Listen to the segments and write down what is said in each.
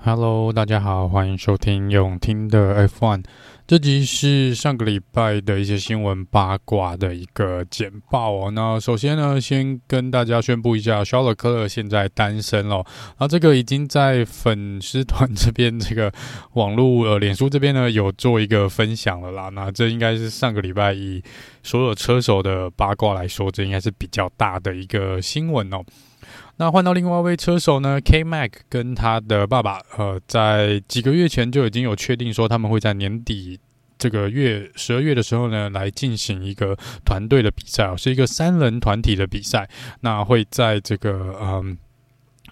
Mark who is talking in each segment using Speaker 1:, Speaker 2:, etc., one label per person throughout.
Speaker 1: Hello，大家好，欢迎收听永听的 F1。这集是上个礼拜的一些新闻八卦的一个简报哦。那首先呢，先跟大家宣布一下，肖勒克勒现在单身了。那这个已经在粉丝团这边，这个网络呃，脸书这边呢有做一个分享了啦。那这应该是上个礼拜以所有车手的八卦来说，这应该是比较大的一个新闻哦。那换到另外一位车手呢，K Mac 跟他的爸爸，呃，在几个月前就已经有确定说，他们会在年底这个月十二月的时候呢，来进行一个团队的比赛哦，是一个三人团体的比赛。那会在这个嗯。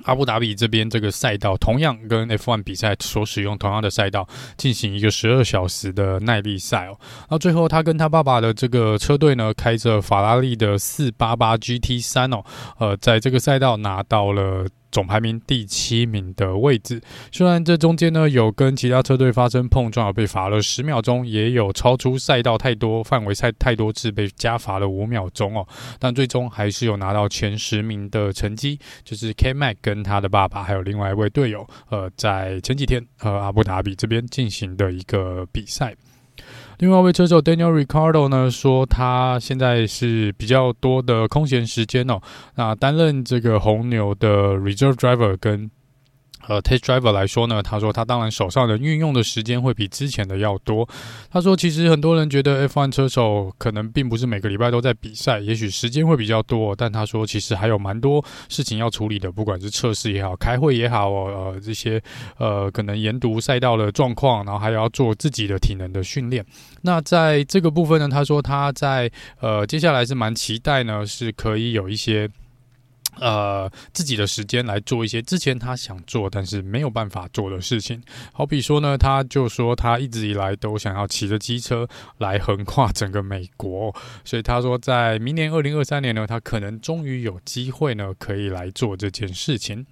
Speaker 1: 阿布达比这边这个赛道同样跟 F1 比赛所使用同样的赛道进行一个十二小时的耐力赛哦。那最后他跟他爸爸的这个车队呢，开着法拉利的四八八 GT 三哦，呃，在这个赛道拿到了。总排名第七名的位置，虽然这中间呢有跟其他车队发生碰撞，而被罚了十秒钟，也有超出赛道太多范围赛太多次被加罚了五秒钟哦，但最终还是有拿到前十名的成绩，就是 K-Mag 跟他的爸爸还有另外一位队友，呃，在前几天呃阿布达比这边进行的一个比赛。另外一位车手 Daniel r i c a r d o 呢，说他现在是比较多的空闲时间哦，那担任这个红牛的 Reserve Driver 跟。呃，Test Driver 来说呢，他说他当然手上的运用的时间会比之前的要多。他说，其实很多人觉得 F1 车手可能并不是每个礼拜都在比赛，也许时间会比较多，但他说其实还有蛮多事情要处理的，不管是测试也好，开会也好，呃，这些呃可能研读赛道的状况，然后还要做自己的体能的训练。那在这个部分呢，他说他在呃接下来是蛮期待呢，是可以有一些。呃，自己的时间来做一些之前他想做但是没有办法做的事情，好比说呢，他就说他一直以来都想要骑着机车来横跨整个美国，所以他说在明年二零二三年呢，他可能终于有机会呢可以来做这件事情。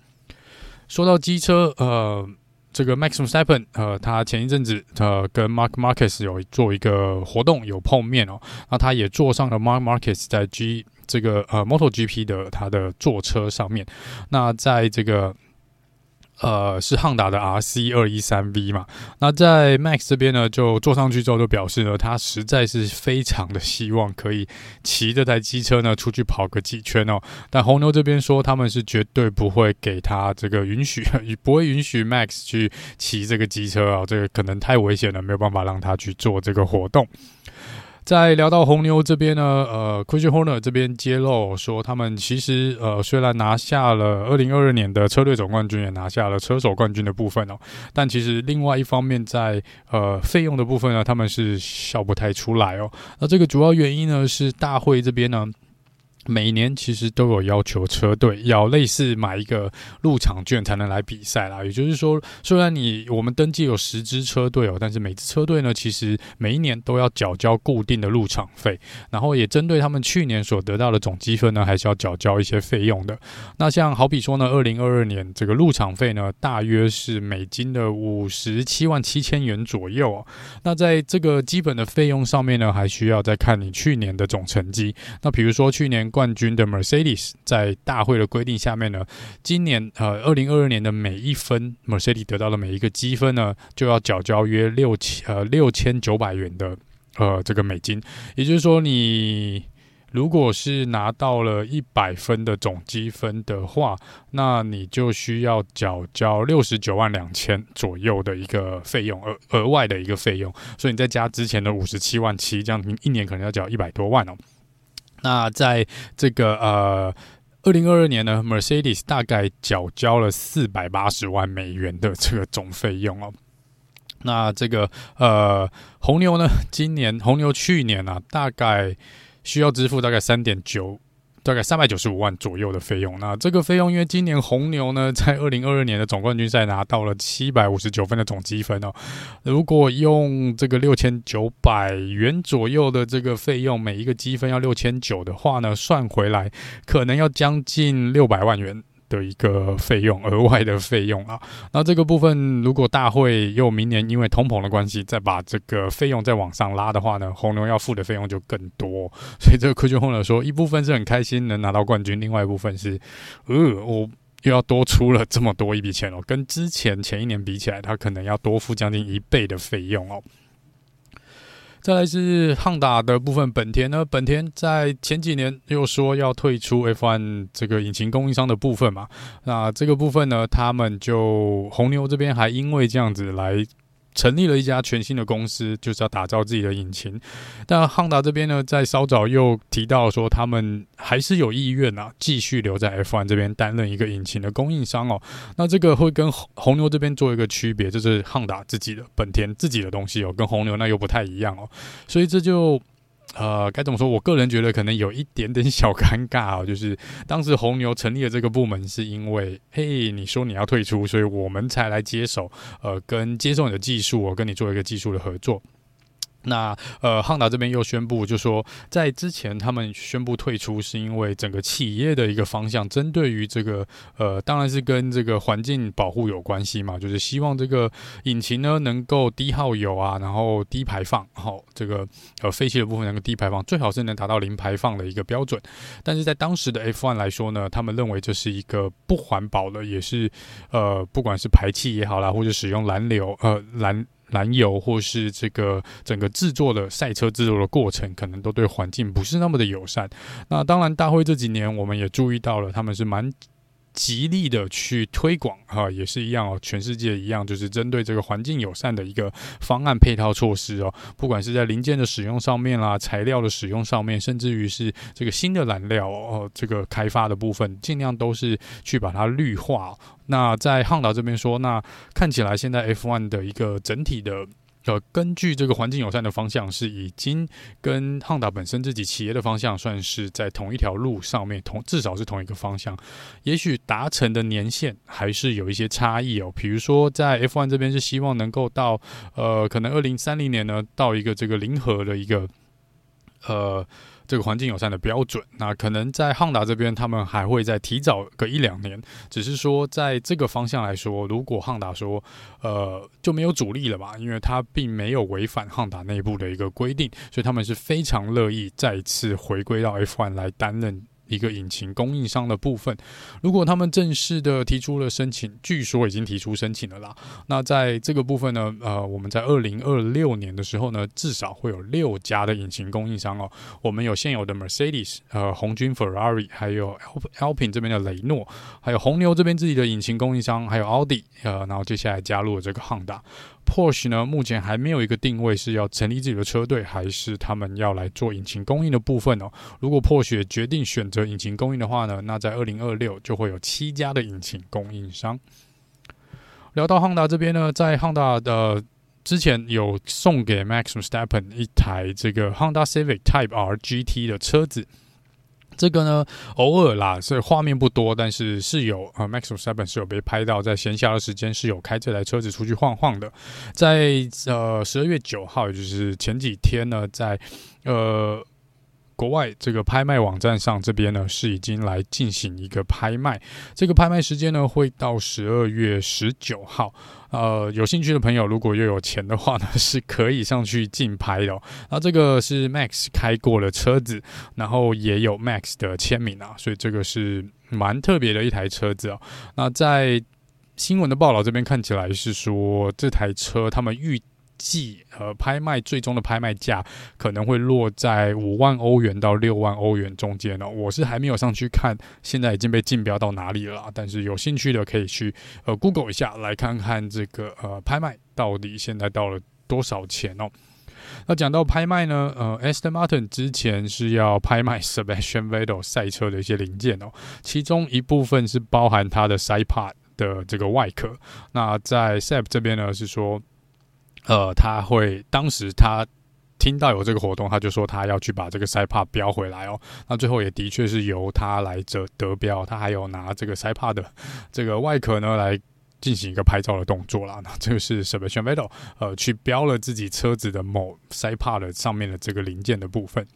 Speaker 1: 说到机车，呃，这个 Max Verstappen，呃，他前一阵子呃跟 Mark Marquez 有做一个活动有碰面哦，那他也坐上了 Mark Marquez 在 G。这个呃，MotoGP 的它的座车上面，那在这个呃是汉达的 RC 二一三 V 嘛，那在 Max 这边呢，就坐上去之后就表示呢，他实在是非常的希望可以骑这台机车呢出去跑个几圈哦，但红牛这边说他们是绝对不会给他这个允许，不会允许 Max 去骑这个机车啊，这个可能太危险了，没有办法让他去做这个活动。在聊到红牛这边呢，呃，Christian Horner 这边揭露说，他们其实呃虽然拿下了二零二二年的车队总冠军，也拿下了车手冠军的部分哦，但其实另外一方面在呃费用的部分呢，他们是笑不太出来哦。那这个主要原因呢是大会这边呢。每年其实都有要求车队要类似买一个入场券才能来比赛啦。也就是说，虽然你我们登记有十支车队哦，但是每支车队呢，其实每一年都要缴交固定的入场费，然后也针对他们去年所得到的总积分呢，还是要缴交一些费用的。那像好比说呢，二零二二年这个入场费呢，大约是美金的五十七万七千元左右。那在这个基本的费用上面呢，还需要再看你去年的总成绩。那比如说去年。冠军的 Mercedes 在大会的规定下面呢，今年呃二零二二年的每一分 Mercedes 得到的每一个积分呢，就要缴交约六千呃六千九百元的呃这个美金。也就是说，你如果是拿到了一百分的总积分的话，那你就需要缴交六十九万两千左右的一个费用，额额外的一个费用。所以你再加之前的五十七万七，这样一年可能要缴一百多万哦。那在这个呃，二零二二年呢，Mercedes 大概缴交了四百八十万美元的这个总费用哦。那这个呃，红牛呢，今年红牛去年啊，大概需要支付大概三点九。大概三百九十五万左右的费用。那这个费用，因为今年红牛呢，在二零二二年的总冠军赛拿到了七百五十九分的总积分哦。如果用这个六千九百元左右的这个费用，每一个积分要六千九的话呢，算回来可能要将近六百万元。的一个费用，额外的费用啊。那这个部分，如果大会又明年因为通膨的关系，再把这个费用再往上拉的话呢，红牛要付的费用就更多。所以这个科举红牛说，一部分是很开心能拿到冠军，另外一部分是，呃，我又要多出了这么多一笔钱哦，跟之前前一年比起来，他可能要多付将近一倍的费用哦。再来是汉打的部分，本田呢，本田在前几年又说要退出 F1 这个引擎供应商的部分嘛，那这个部分呢，他们就红牛这边还因为这样子来。成立了一家全新的公司，就是要打造自己的引擎。但汉达这边呢，在稍早又提到说，他们还是有意愿啊，继续留在 F1 这边担任一个引擎的供应商哦。那这个会跟红牛这边做一个区别，就是汉达自己的本田自己的东西哦，跟红牛那又不太一样哦。所以这就。呃，该怎么说？我个人觉得可能有一点点小尴尬哦，就是当时红牛成立了这个部门，是因为嘿，你说你要退出，所以我们才来接手，呃，跟接受你的技术，我跟你做一个技术的合作。那呃，汉达这边又宣布，就说在之前他们宣布退出，是因为整个企业的一个方向，针对于这个呃，当然是跟这个环境保护有关系嘛，就是希望这个引擎呢能够低耗油啊，然后低排放，好、这个呃废气的部分能够低排放，最好是能达到零排放的一个标准。但是在当时的 F1 来说呢，他们认为这是一个不环保的，也是呃，不管是排气也好啦，或者使用燃流呃燃。燃油或是这个整个制作的赛车制作的过程，可能都对环境不是那么的友善。那当然，大会这几年我们也注意到了，他们是蛮。极力的去推广哈，也是一样哦，全世界一样，就是针对这个环境友善的一个方案配套措施哦，不管是在零件的使用上面啦，材料的使用上面，甚至于是这个新的燃料哦，这个开发的部分，尽量都是去把它绿化。那在汉达这边说，那看起来现在 F1 的一个整体的。呃，根据这个环境友善的方向，是已经跟汉达本身自己企业的方向算是在同一条路上面，同至少是同一个方向。也许达成的年限还是有一些差异哦。比如说，在 F1 这边是希望能够到呃，可能二零三零年呢，到一个这个零和的一个呃。这个环境友善的标准，那可能在汉达这边，他们还会再提早个一两年。只是说，在这个方向来说，如果汉达说，呃，就没有阻力了吧？因为他并没有违反汉达内部的一个规定，所以他们是非常乐意再次回归到 F1 来担任。一个引擎供应商的部分，如果他们正式的提出了申请，据说已经提出申请了啦。那在这个部分呢，呃，我们在二零二六年的时候呢，至少会有六家的引擎供应商哦。我们有现有的 Mercedes，呃，红军 Ferrari，还有 Alpin 这边的雷诺，还有红牛这边自己的引擎供应商，还有奥迪，呃，然后接下来加入了这个汉达。Porsche 呢，目前还没有一个定位是要成立自己的车队，还是他们要来做引擎供应的部分哦。如果 Porsche 决定选择引擎供应的话呢，那在二零二六就会有七家的引擎供应商。聊到汉达这边呢，在汉达的之前有送给 Max Verstappen 一台这个 Honda Civic Type R GT 的车子。这个呢，偶尔啦，所以画面不多，但是是有呃，Max v e s t a p p e n 是有被拍到，在闲暇的时间是有开这台车子出去晃晃的。在呃十二月九号，也就是前几天呢，在呃。国外这个拍卖网站上，这边呢是已经来进行一个拍卖。这个拍卖时间呢会到十二月十九号。呃，有兴趣的朋友，如果又有钱的话呢，是可以上去竞拍的。那这个是 Max 开过的车子，然后也有 Max 的签名啊，所以这个是蛮特别的一台车子哦。那在新闻的报道这边看起来是说，这台车他们预。计呃，拍卖最终的拍卖价可能会落在五万欧元到六万欧元中间哦。我是还没有上去看，现在已经被竞标到哪里了。但是有兴趣的可以去呃 Google 一下，来看看这个呃拍卖到底现在到了多少钱哦。那讲到拍卖呢，呃，Aston Martin 之前是要拍卖 Sebastian Vettel 赛车的一些零件哦，其中一部分是包含它的 Side Pod 的这个外壳。那在 Seb 这边呢是说。呃，他会当时他听到有这个活动，他就说他要去把这个塞帕标回来哦。那最后也的确是由他来得得标，他还有拿这个塞帕的这个外壳呢来进行一个拍照的动作啦。那这个是 Sebastian Vettel 呃去标了自己车子的某 s i p a 的上面的这个零件的部分。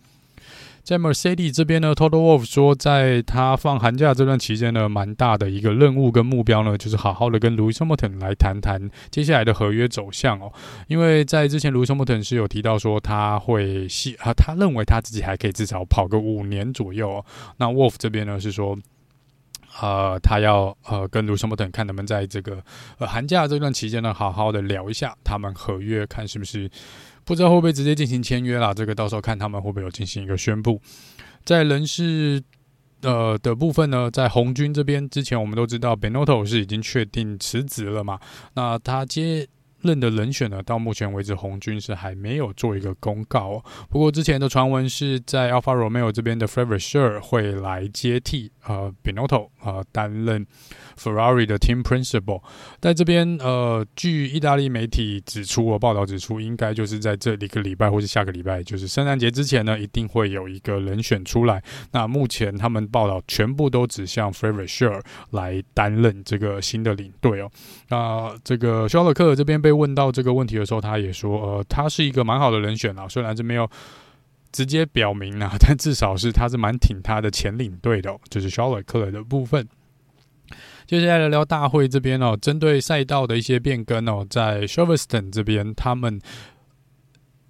Speaker 1: 在 Mercedes 这边呢，Total Wolf 说，在他放寒假这段期间呢，蛮大的一个任务跟目标呢，就是好好的跟 Louis Hamilton 来谈谈接下来的合约走向哦。因为在之前 Louis Hamilton 是有提到说他会希啊，他认为他自己还可以至少跑个五年左右哦。那 Wolf 这边呢是说。呃，他要呃跟卢森堡等看能不能在这个呃寒假这段期间呢，好好的聊一下他们合约，看是不是不知道会不会直接进行签约啦。这个到时候看他们会不会有进行一个宣布。在人事呃的部分呢，在红军这边，之前我们都知道 Benotto 是已经确定辞职了嘛，那他接。任的人选呢，到目前为止红军是还没有做一个公告哦。不过之前的传闻是在 Alfa Romeo 这边的 Fred Vasseur 会来接替呃 Binotto 呃担任 Ferrari 的 Team Principal。在这边呃，据意大利媒体指出，我报道指出，应该就是在这一个礼拜或是下个礼拜，就是圣诞节之前呢，一定会有一个人选出来。那目前他们报道全部都指向 Fred Vasseur 来担任这个新的领队哦。那这个肖勒克这边被。被问到这个问题的时候，他也说：“呃，他是一个蛮好的人选啊，虽然是没有直接表明啊，但至少是他是蛮挺他的前领队的，就是肖勒克的部分。”接下来聊聊大会这边哦，针对赛道的一些变更哦，在 Silverstone 这边他们。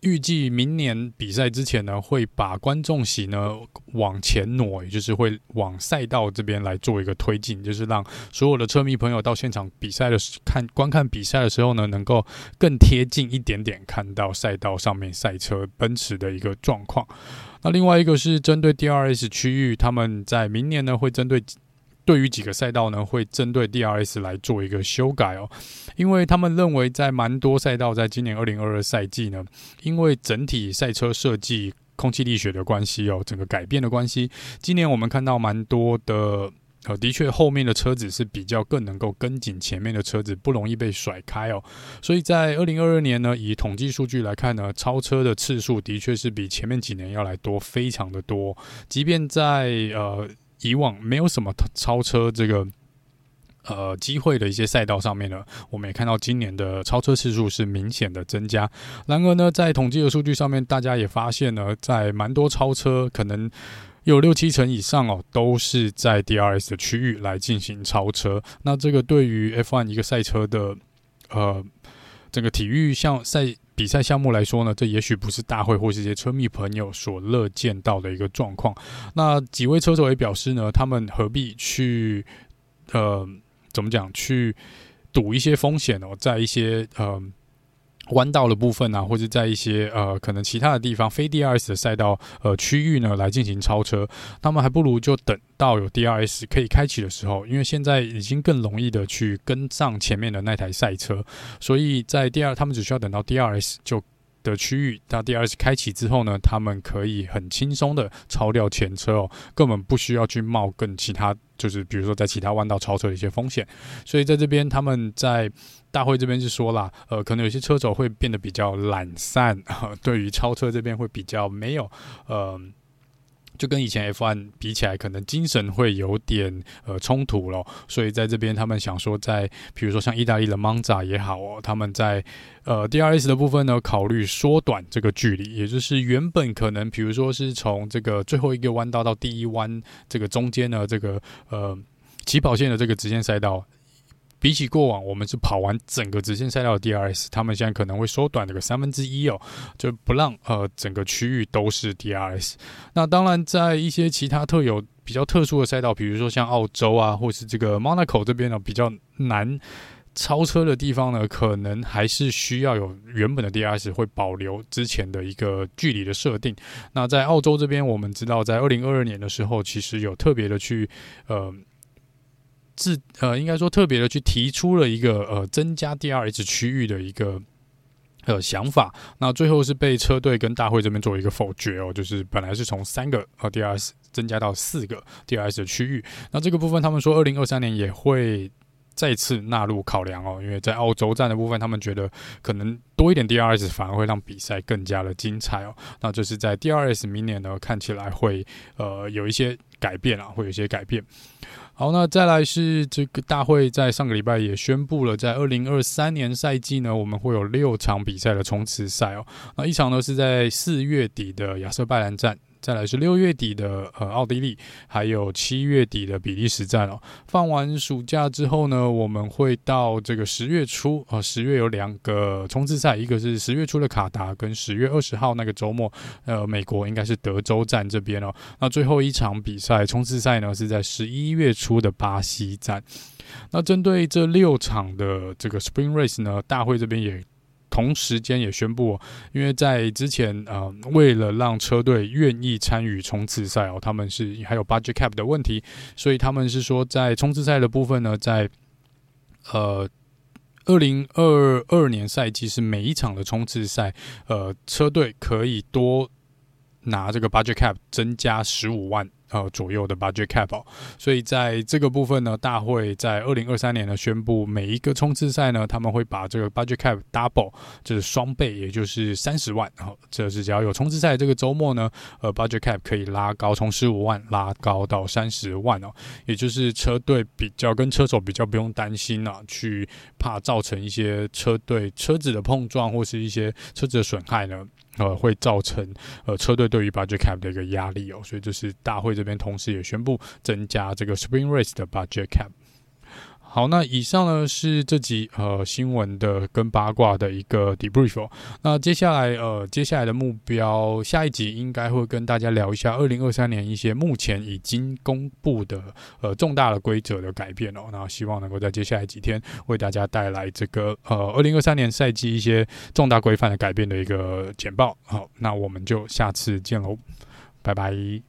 Speaker 1: 预计明年比赛之前呢，会把观众席呢往前挪，也就是会往赛道这边来做一个推进，就是让所有的车迷朋友到现场比赛的时看观看比赛的时候呢，能够更贴近一点点看到赛道上面赛车奔驰的一个状况。那另外一个是针对 DRS 区域，他们在明年呢会针对。对于几个赛道呢，会针对 DRS 来做一个修改哦，因为他们认为在蛮多赛道在今年二零二二赛季呢，因为整体赛车设计、空气力学的关系哦，整个改变的关系，今年我们看到蛮多的呃，的确后面的车子是比较更能够跟紧前面的车子，不容易被甩开哦。所以在二零二二年呢，以统计数据来看呢，超车的次数的确是比前面几年要来多，非常的多，即便在呃。以往没有什么超车这个呃机会的一些赛道上面呢，我们也看到今年的超车次数是明显的增加。然而呢，在统计的数据上面，大家也发现呢，在蛮多超车，可能有六七成以上哦，都是在 DRS 的区域来进行超车。那这个对于 F1 一个赛车的呃整个体育项赛。比赛项目来说呢，这也许不是大会或是一些车迷朋友所乐见到的一个状况。那几位车手也表示呢，他们何必去呃，怎么讲，去赌一些风险哦，在一些呃。弯道的部分啊，或者在一些呃可能其他的地方非 DRS 的赛道呃区域呢，来进行超车，那么还不如就等到有 DRS 可以开启的时候，因为现在已经更容易的去跟上前面的那台赛车，所以在第二，他们只需要等到 DRS 就。的区域，到第二次开启之后呢，他们可以很轻松的超掉前车哦，根本不需要去冒更其他，就是比如说在其他弯道超车的一些风险。所以在这边，他们在大会这边就说啦，呃，可能有些车手会变得比较懒散，对于超车这边会比较没有，呃。就跟以前 F1 比起来，可能精神会有点呃冲突咯。所以在这边，他们想说在，在比如说像意大利的 Monza 也好哦，他们在呃 DRS 的部分呢，考虑缩短这个距离，也就是原本可能比如说是从这个最后一个弯道到第一弯这个中间呢，这个呃起跑线的这个直线赛道。比起过往，我们是跑完整个直线赛道的 DRS，他们现在可能会缩短这个三分之一哦，就不让呃整个区域都是 DRS。那当然，在一些其他特有比较特殊的赛道，比如说像澳洲啊，或是这个 Monaco 这边呢，比较难超车的地方呢，可能还是需要有原本的 DRS 会保留之前的一个距离的设定。那在澳洲这边，我们知道在二零二二年的时候，其实有特别的去呃。自呃，应该说特别的去提出了一个呃增加 DRS 区域的一个呃想法，那最后是被车队跟大会这边做一个否决哦，就是本来是从三个呃 DRS 增加到四个 DRS 的区域，那这个部分他们说二零二三年也会再次纳入考量哦，因为在澳洲站的部分，他们觉得可能多一点 DRS 反而会让比赛更加的精彩哦，那就是在 DRS 明年呢看起来会呃有一些改变啊，会有一些改变。好，那再来是这个大会在上个礼拜也宣布了，在二零二三年赛季呢，我们会有六场比赛的冲刺赛哦。那一场呢是在四月底的亚瑟拜兰站，再来是六月底的呃奥地利，还有七月底的比利时站哦。放完暑假之后呢，我们会到这个十月初啊，十月有两个冲刺赛，一个是十月初的卡达，跟十月二十号那个周末，呃，美国应该是德州站这边哦。那最后一场比赛冲刺赛呢，是在十一月初的巴西站。那针对这六场的这个 Spring Race 呢，大会这边也同时间也宣布，因为在之前呃，为了让车队愿意参与冲刺赛哦，他们是还有 budget cap 的问题，所以他们是说在冲刺赛的部分呢，在呃二零二二年赛季是每一场的冲刺赛，呃，车队可以多拿这个 budget cap 增加十五万。呃，左右的 budget cap，哦，所以在这个部分呢，大会在二零二三年呢宣布，每一个冲刺赛呢，他们会把这个 budget cap double，就是双倍，也就是三十万。然后，这是只要有冲刺赛这个周末呢，呃，budget cap 可以拉高，从十五万拉高到三十万哦，也就是车队比较跟车手比较不用担心啊，去怕造成一些车队车子的碰撞或是一些车子的损害呢。呃，会造成呃车队对于 budget cap 的一个压力哦，所以就是大会这边同时也宣布增加这个 Spring Race 的 budget cap。好，那以上呢是这集呃新闻的跟八卦的一个 debrief。那接下来呃接下来的目标，下一集应该会跟大家聊一下二零二三年一些目前已经公布的呃重大的规则的改变哦。那希望能够在接下来几天为大家带来这个呃二零二三年赛季一些重大规范的改变的一个简报。好，那我们就下次见喽，拜拜。